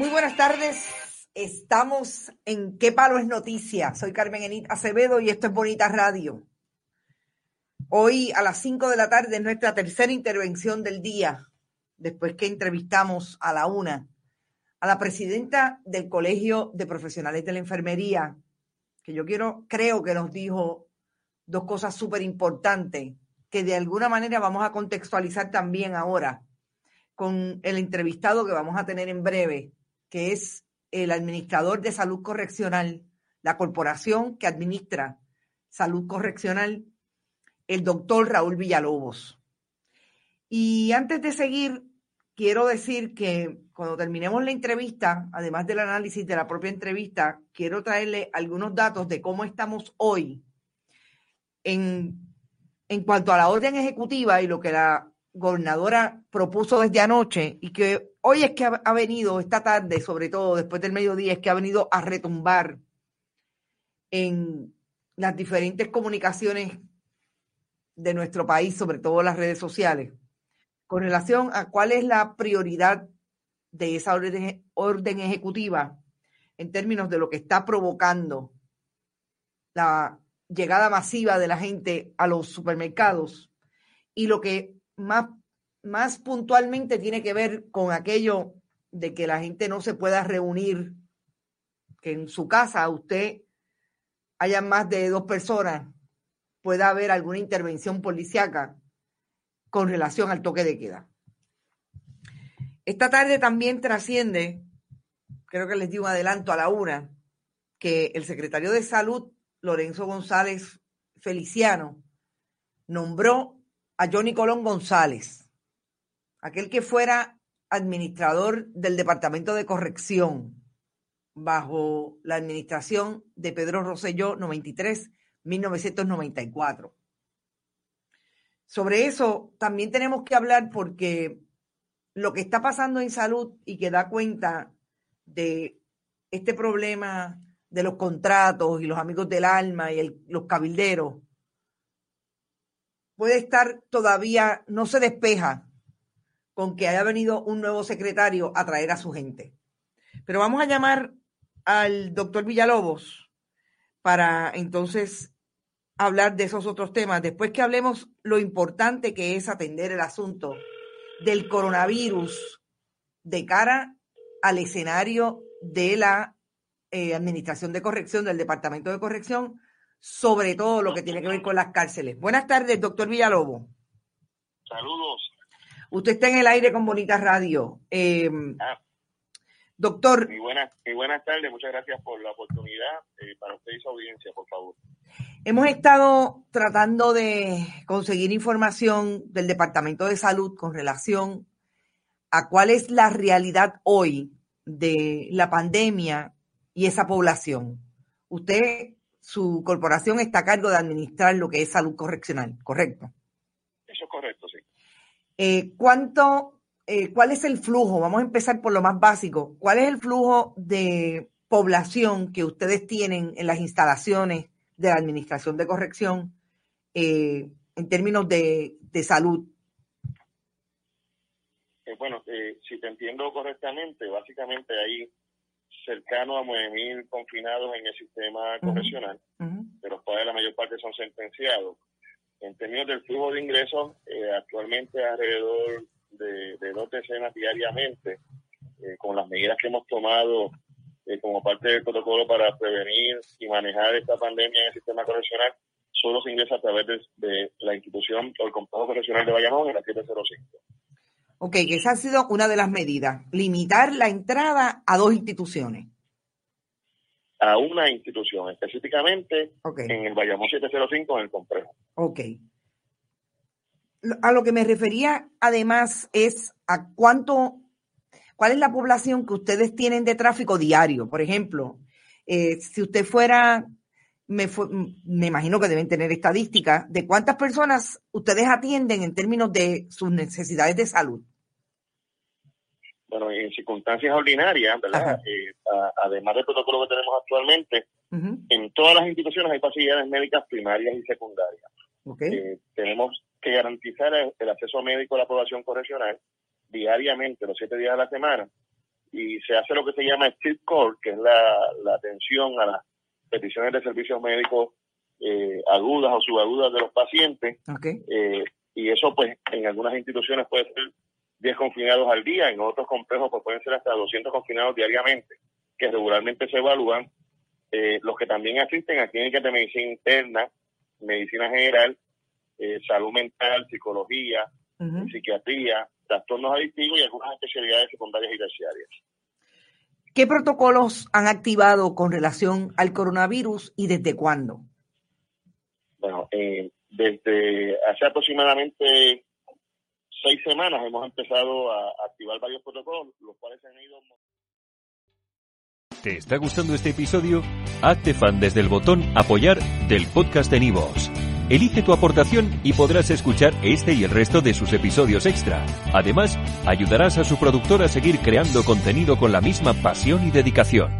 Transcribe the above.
Muy buenas tardes. Estamos en ¿Qué palo es noticia? Soy Carmen Enit Acevedo y esto es Bonita Radio. Hoy a las 5 de la tarde es nuestra tercera intervención del día, después que entrevistamos a la una a la presidenta del Colegio de Profesionales de la Enfermería, que yo quiero, creo que nos dijo dos cosas súper importantes que de alguna manera vamos a contextualizar también ahora con el entrevistado que vamos a tener en breve, que es el administrador de salud correccional, la corporación que administra salud correccional, el doctor Raúl Villalobos. Y antes de seguir, quiero decir que cuando terminemos la entrevista, además del análisis de la propia entrevista, quiero traerle algunos datos de cómo estamos hoy en, en cuanto a la orden ejecutiva y lo que la gobernadora propuso desde anoche y que hoy es que ha, venido, esta tarde, sobre todo después del mediodía, es que ha venido a retumbar en las diferentes comunicaciones de nuestro país, sobre todo las redes sociales, con relación a cuál es la prioridad de esa orden ejecutiva en términos de lo que está provocando la llegada masiva de la gente a los supermercados y lo que más, más puntualmente tiene que ver con aquello de que la gente no se pueda reunir, que en su casa usted haya más de dos personas, pueda haber alguna intervención policíaca con relación al toque de queda. Esta tarde también trasciende, creo que les di un adelanto a la una, que el secretario de Salud, Lorenzo González Feliciano, nombró a Johnny Colón González, aquel que fuera administrador del Departamento de Corrección bajo la administración de Pedro Rosselló 93-1994. Sobre eso también tenemos que hablar porque lo que está pasando en salud y que da cuenta de este problema de los contratos y los amigos del alma y los cabilderos puede estar todavía, no se despeja con que haya venido un nuevo secretario a traer a su gente. Pero vamos a llamar al doctor Villalobos para entonces hablar de esos otros temas. Después que hablemos lo importante que es atender el asunto del coronavirus de cara al escenario de la eh, Administración de Corrección, del Departamento de Corrección, sobre todo lo que tiene que ver con las cárceles. Buenas tardes, doctor Villalobos. Saludos. Usted está en el aire con Bonita Radio. Eh, ah, doctor. muy, buenas, muy buenas tardes, muchas gracias por la oportunidad. Eh, para usted y su audiencia, por favor. Hemos estado tratando de conseguir información del Departamento de Salud con relación a cuál es la realidad hoy de la pandemia y esa población. Usted su corporación está a cargo de administrar lo que es salud correccional, ¿correcto? Eso es correcto, sí. Eh, ¿Cuánto, eh, cuál es el flujo? Vamos a empezar por lo más básico. ¿Cuál es el flujo de población que ustedes tienen en las instalaciones de la Administración de Corrección eh, en términos de, de salud? Eh, bueno, si te entiendo correctamente, básicamente hay cercano a 9.000 confinados en el sistema correccional, de los cuales la mayor parte son sentenciados. En términos del flujo de ingresos, eh, actualmente alrededor de, dos decenas diariamente, eh, con las medidas que hemos tomado eh, como parte del protocolo para prevenir y manejar esta pandemia en el sistema correccional, solo se ingresa a través de, la institución o el complejo correccional de Bayamón en la 705. Ok, esa ha sido una de las medidas, limitar la entrada a dos instituciones. A una institución, específicamente en el Bayamón 705 en el complejo. Ok. A lo que me refería además es a cuánto, cuál es la población que ustedes tienen de tráfico diario. Por ejemplo, eh, si usted fuera, me, me imagino que deben tener estadísticas de cuántas personas ustedes atienden en términos de sus necesidades de salud bueno, en circunstancias ordinarias, ¿verdad? Eh, además del protocolo que tenemos actualmente, en todas las instituciones hay facilidades médicas primarias y secundarias. Eh, tenemos que garantizar el, acceso médico a la población correccional diariamente, los siete días de la semana, y se hace lo que se llama Street Core, que es la, atención a las peticiones de servicios médicos eh, agudas o subagudas de los pacientes. y eso, pues, en algunas instituciones puede ser 10 confinados al día, en otros complejos pues pueden ser hasta 200 confinados diariamente, que regularmente se evalúan. Eh, los que también asisten a clínicas de medicina interna, medicina general, eh, salud mental, psicología, psiquiatría, trastornos adictivos y algunas especialidades secundarias y terciarias. ¿Qué protocolos han activado con relación al coronavirus y desde cuándo? Bueno, eh, desde hace aproximadamente seis semanas hemos empezado a activar varios protocolos, los cuales han ido... ¿Te está gustando este episodio? Hazte fan desde el botón apoyar del podcast de Nivos. Elige tu aportación y podrás escuchar este y el resto de sus episodios extra. Además, ayudarás a su productor a seguir creando contenido con la misma pasión y dedicación.